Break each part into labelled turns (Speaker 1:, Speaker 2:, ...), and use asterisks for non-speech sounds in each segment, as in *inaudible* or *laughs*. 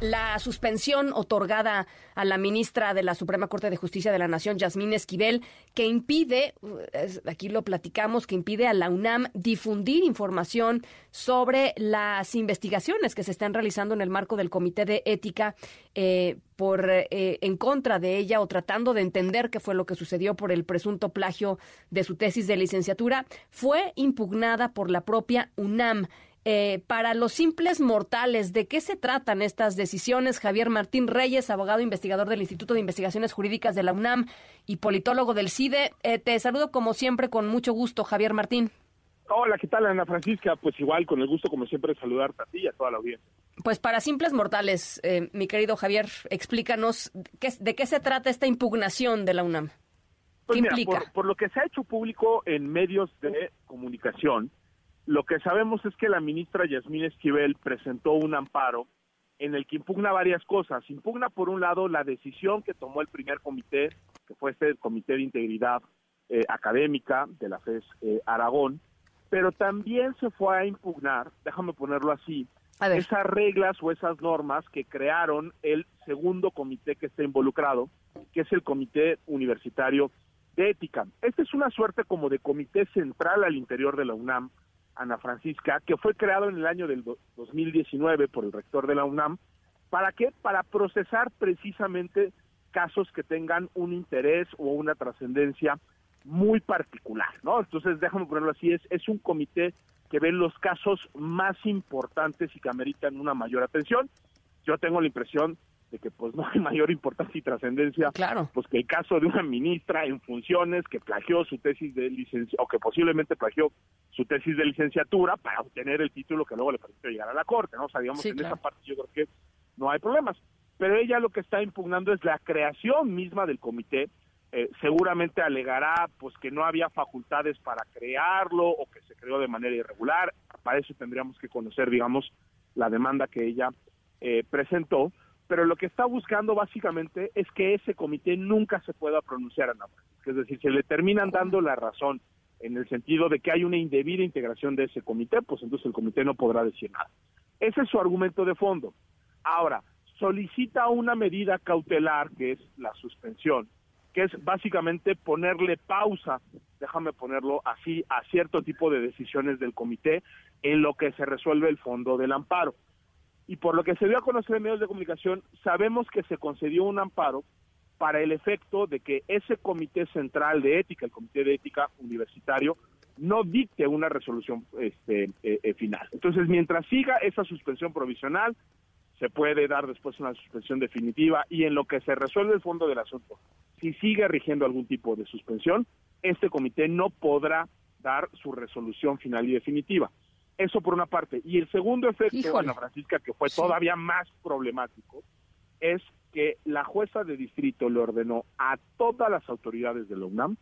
Speaker 1: La suspensión otorgada a la ministra de la Suprema Corte de Justicia de la Nación, Yasmín Esquivel, que impide, aquí lo platicamos, que impide a la UNAM difundir información sobre las investigaciones que se están realizando en el marco del Comité de Ética eh, por eh, en contra de ella o tratando de entender qué fue lo que sucedió por el presunto plagio de su tesis de licenciatura, fue impugnada por la propia UNAM. Eh, para los simples mortales, ¿de qué se tratan estas decisiones? Javier Martín Reyes, abogado investigador del Instituto de Investigaciones Jurídicas de la UNAM y politólogo del CIDE. Eh, te saludo como siempre con mucho gusto, Javier Martín.
Speaker 2: Hola, ¿qué tal, Ana Francisca? Pues igual, con el gusto, como siempre, saludarte a ti y a toda la audiencia.
Speaker 1: Pues para simples mortales, eh, mi querido Javier, explícanos qué, de qué se trata esta impugnación de la UNAM.
Speaker 2: Pues ¿Qué implica? por lo que se ha hecho público en medios de comunicación, lo que sabemos es que la ministra Yasmín Esquivel presentó un amparo en el que impugna varias cosas. Impugna, por un lado, la decisión que tomó el primer comité, que fue este Comité de Integridad eh, Académica de la FES eh, Aragón, pero también se fue a impugnar, déjame ponerlo así, esas reglas o esas normas que crearon el segundo comité que está involucrado, que es el Comité Universitario de Ética. Esta es una suerte como de comité central al interior de la UNAM, Ana Francisca, que fue creado en el año del 2019 por el rector de la UNAM. ¿Para qué? Para procesar precisamente casos que tengan un interés o una trascendencia muy particular, ¿no? Entonces, déjame ponerlo así, es, es un comité que ve los casos más importantes y que ameritan una mayor atención. Yo tengo la impresión de que pues *laughs* no hay mayor importancia y trascendencia
Speaker 1: claro.
Speaker 2: pues que el caso de una ministra en funciones que plagió su tesis de licencia o que posiblemente plagió su tesis de licenciatura para obtener el título que luego le permitió llegar a la corte, ¿no? O sea, digamos en esa parte yo creo que no hay problemas. Pero ella lo que está impugnando es la creación misma del comité. Eh, seguramente alegará pues que no había facultades para crearlo o que se creó de manera irregular. Para eso tendríamos que conocer, digamos, la demanda que ella eh, presentó pero lo que está buscando básicamente es que ese comité nunca se pueda pronunciar a nada. Es decir, si le terminan dando la razón en el sentido de que hay una indebida integración de ese comité, pues entonces el comité no podrá decir nada. Ese es su argumento de fondo. Ahora, solicita una medida cautelar, que es la suspensión, que es básicamente ponerle pausa, déjame ponerlo así, a cierto tipo de decisiones del comité en lo que se resuelve el fondo del amparo y por lo que se dio a conocer en medios de comunicación, sabemos que se concedió un amparo para el efecto de que ese comité central de ética, el comité de ética universitario, no dicte una resolución este, eh, eh, final. Entonces, mientras siga esa suspensión provisional, se puede dar después una suspensión definitiva y en lo que se resuelve el fondo del asunto, si sigue rigiendo algún tipo de suspensión, este comité no podrá dar su resolución final y definitiva. Eso por una parte. Y el segundo efecto, Ana Francisca, que fue todavía más problemático, es que la jueza de distrito le ordenó a todas las autoridades de la UNAM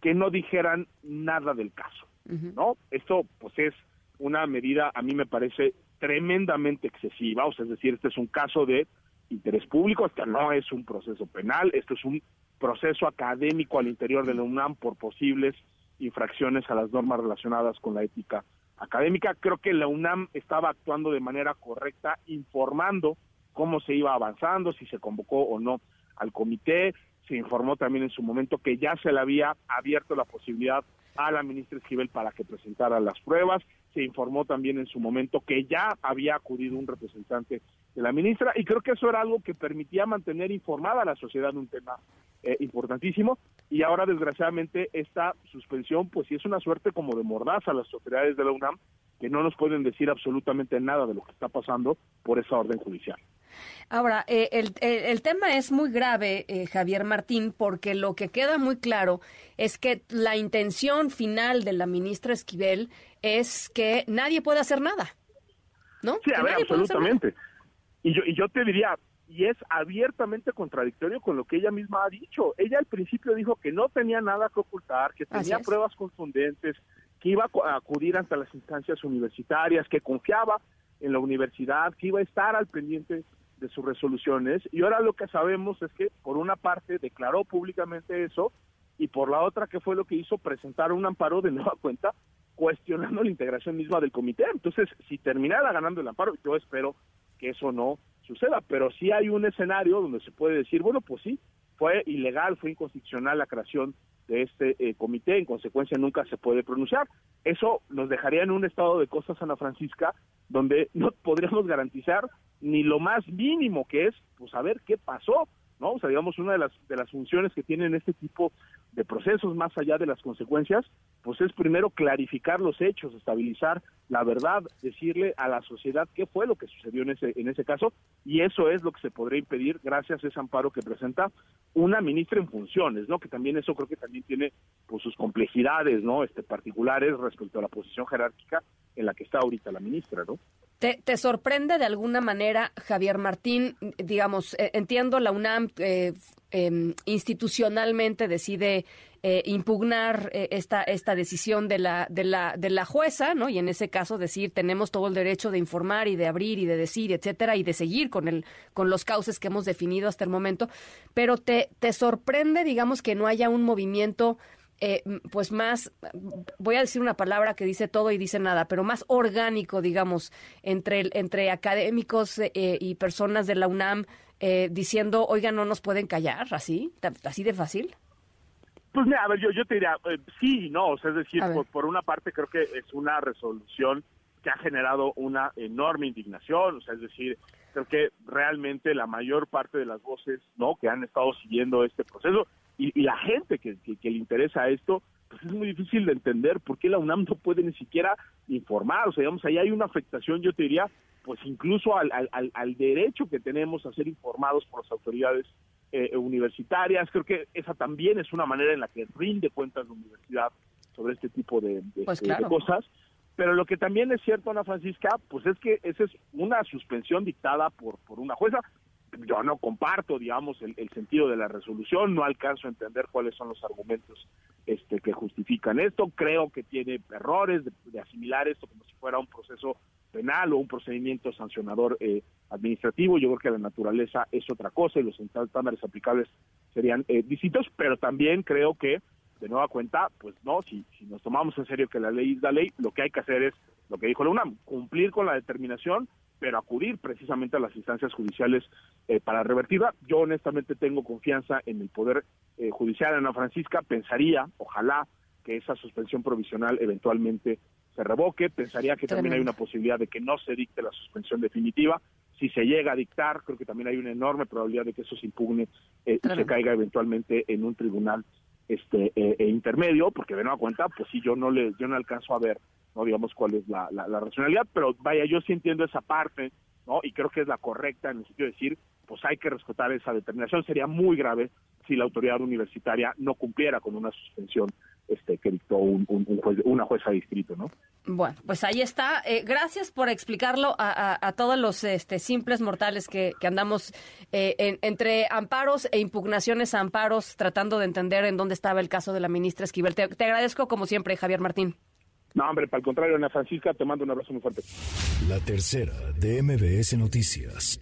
Speaker 2: que no dijeran nada del caso, ¿no? Esto, pues, es una medida, a mí me parece tremendamente excesiva, o sea, es decir, este es un caso de interés público, este no es un proceso penal, esto es un proceso académico al interior de la UNAM por posibles infracciones a las normas relacionadas con la ética académica. Creo que la UNAM estaba actuando de manera correcta, informando cómo se iba avanzando, si se convocó o no al comité. Se informó también en su momento que ya se le había abierto la posibilidad a la ministra Esquivel para que presentara las pruebas. Se informó también en su momento que ya había acudido un representante de la ministra y creo que eso era algo que permitía mantener informada a la sociedad de un tema eh, importantísimo y ahora desgraciadamente esta suspensión pues sí es una suerte como de mordaza a las autoridades de la UNAM que no nos pueden decir absolutamente nada de lo que está pasando por esa orden judicial.
Speaker 1: Ahora, eh, el, el, tema es muy grave, eh, Javier Martín, porque lo que queda muy claro es que la intención final de la ministra Esquivel es que nadie puede hacer nada, ¿no?
Speaker 2: Sí, a ver, absolutamente. Y yo, y yo te diría, y es abiertamente contradictorio con lo que ella misma ha dicho. Ella al principio dijo que no tenía nada que ocultar, que tenía pruebas contundentes, que iba a acudir ante las instancias universitarias, que confiaba en la universidad, que iba a estar al pendiente de sus resoluciones. Y ahora lo que sabemos es que, por una parte, declaró públicamente eso, y por la otra, ¿qué fue lo que hizo? Presentar un amparo de nueva *laughs* cuenta cuestionando la integración misma del comité. Entonces, si terminara ganando el amparo, yo espero que eso no suceda, pero sí hay un escenario donde se puede decir, bueno, pues sí, fue ilegal, fue inconstitucional la creación de este eh, comité, en consecuencia nunca se puede pronunciar. Eso nos dejaría en un estado de cosas Ana Francisca donde no *laughs* podríamos garantizar ni lo más mínimo que es pues saber qué pasó, ¿no? O sea, digamos, una de las, de las funciones que tienen este tipo de procesos, más allá de las consecuencias, pues es primero clarificar los hechos, estabilizar la verdad, decirle a la sociedad qué fue lo que sucedió en ese, en ese caso, y eso es lo que se podría impedir gracias a ese amparo que presenta una ministra en funciones, ¿no? Que también eso creo que también tiene pues sus complejidades, ¿no? Este particulares respecto a la posición jerárquica en la que está ahorita la ministra, ¿no?
Speaker 1: ¿Te, sorprende de alguna manera, Javier Martín? Digamos, eh, entiendo la UNAM eh, em, institucionalmente decide eh, impugnar esta, esta decisión de la, de, la, de la jueza, ¿no? Y en ese caso decir tenemos todo el derecho de informar y de abrir y de decir, etcétera, y de seguir con, el, con los cauces que hemos definido hasta el momento. Pero te, te sorprende, digamos, que no haya un movimiento eh, pues más, voy a decir una palabra que dice todo y dice nada, pero más orgánico, digamos, entre, entre académicos eh, y personas de la UNAM eh, diciendo, oiga, no nos pueden callar, así, así de fácil.
Speaker 2: Pues mira, a ver, yo, yo te diría, sí no, o sea, es decir, por, una parte creo que es una resolución que ha generado una enorme indignación, o sea, es decir, creo que realmente la mayor parte de las voces, ¿no?, que han estado siguiendo este proceso, y, la gente que, le interesa esto, pues es muy difícil de entender por qué la UNAM no puede ni siquiera informar. O sea, digamos, ahí hay una afectación, yo te diría, pues incluso al, al, derecho que tenemos a ser informados por las autoridades eh, universitarias. Creo que esa también es una manera en la que rinde cuentas la universidad sobre este tipo de,
Speaker 1: pues
Speaker 2: de cosas. Pero lo que también es cierto, Ana Francisca, pues es que esa es una suspensión dictada por, por una jueza yo no comparto, digamos, el, sentido de la resolución, no alcanzo a entender cuáles son los argumentos este, que justifican esto, creo que tiene errores de, asimilar esto como si fuera un proceso penal o un procedimiento sancionador eh, administrativo, yo creo que la naturaleza es otra cosa y los estándares aplicables serían eh, distintos, pero también creo que, de nueva cuenta, pues no, si, si nos tomamos en serio que la ley es la ley, lo que hay que hacer es, lo que dijo la UNAM, cumplir con la determinación pero acudir precisamente a las instancias judiciales eh, para revertirla. Yo honestamente tengo confianza en el Poder eh, Judicial Ana Francisca, pensaría, ojalá, que esa suspensión provisional eventualmente se revoque, pensaría que también hay una posibilidad de que no se dicte la suspensión definitiva, si se llega a dictar, creo que también hay una enorme probabilidad de que eso se impugne eh, y se caiga eventualmente en un tribunal este e intermedio, porque de nueva cuenta, pues sí, yo no le, yo no alcanzo a ver no digamos cuál es la, la, racionalidad, pero vaya, yo sí entiendo esa parte, ¿no? Y creo que es la correcta en el sentido de decir, pues hay que respetar esa determinación. Sería muy grave si la autoridad universitaria no cumpliera con una suspensión este, que dictó un, una jueza de distrito, ¿no?
Speaker 1: Bueno, pues ahí está. Eh, gracias por explicarlo a, todos los este, simples mortales que, andamos eh, entre amparos e impugnaciones a amparos, tratando de entender en dónde estaba el caso de la ministra Esquivel. te agradezco, como siempre, Javier Martín.
Speaker 2: No, hombre, para el contrario, Ana Francisca, te mando un abrazo muy fuerte.
Speaker 3: La tercera de MBS Noticias.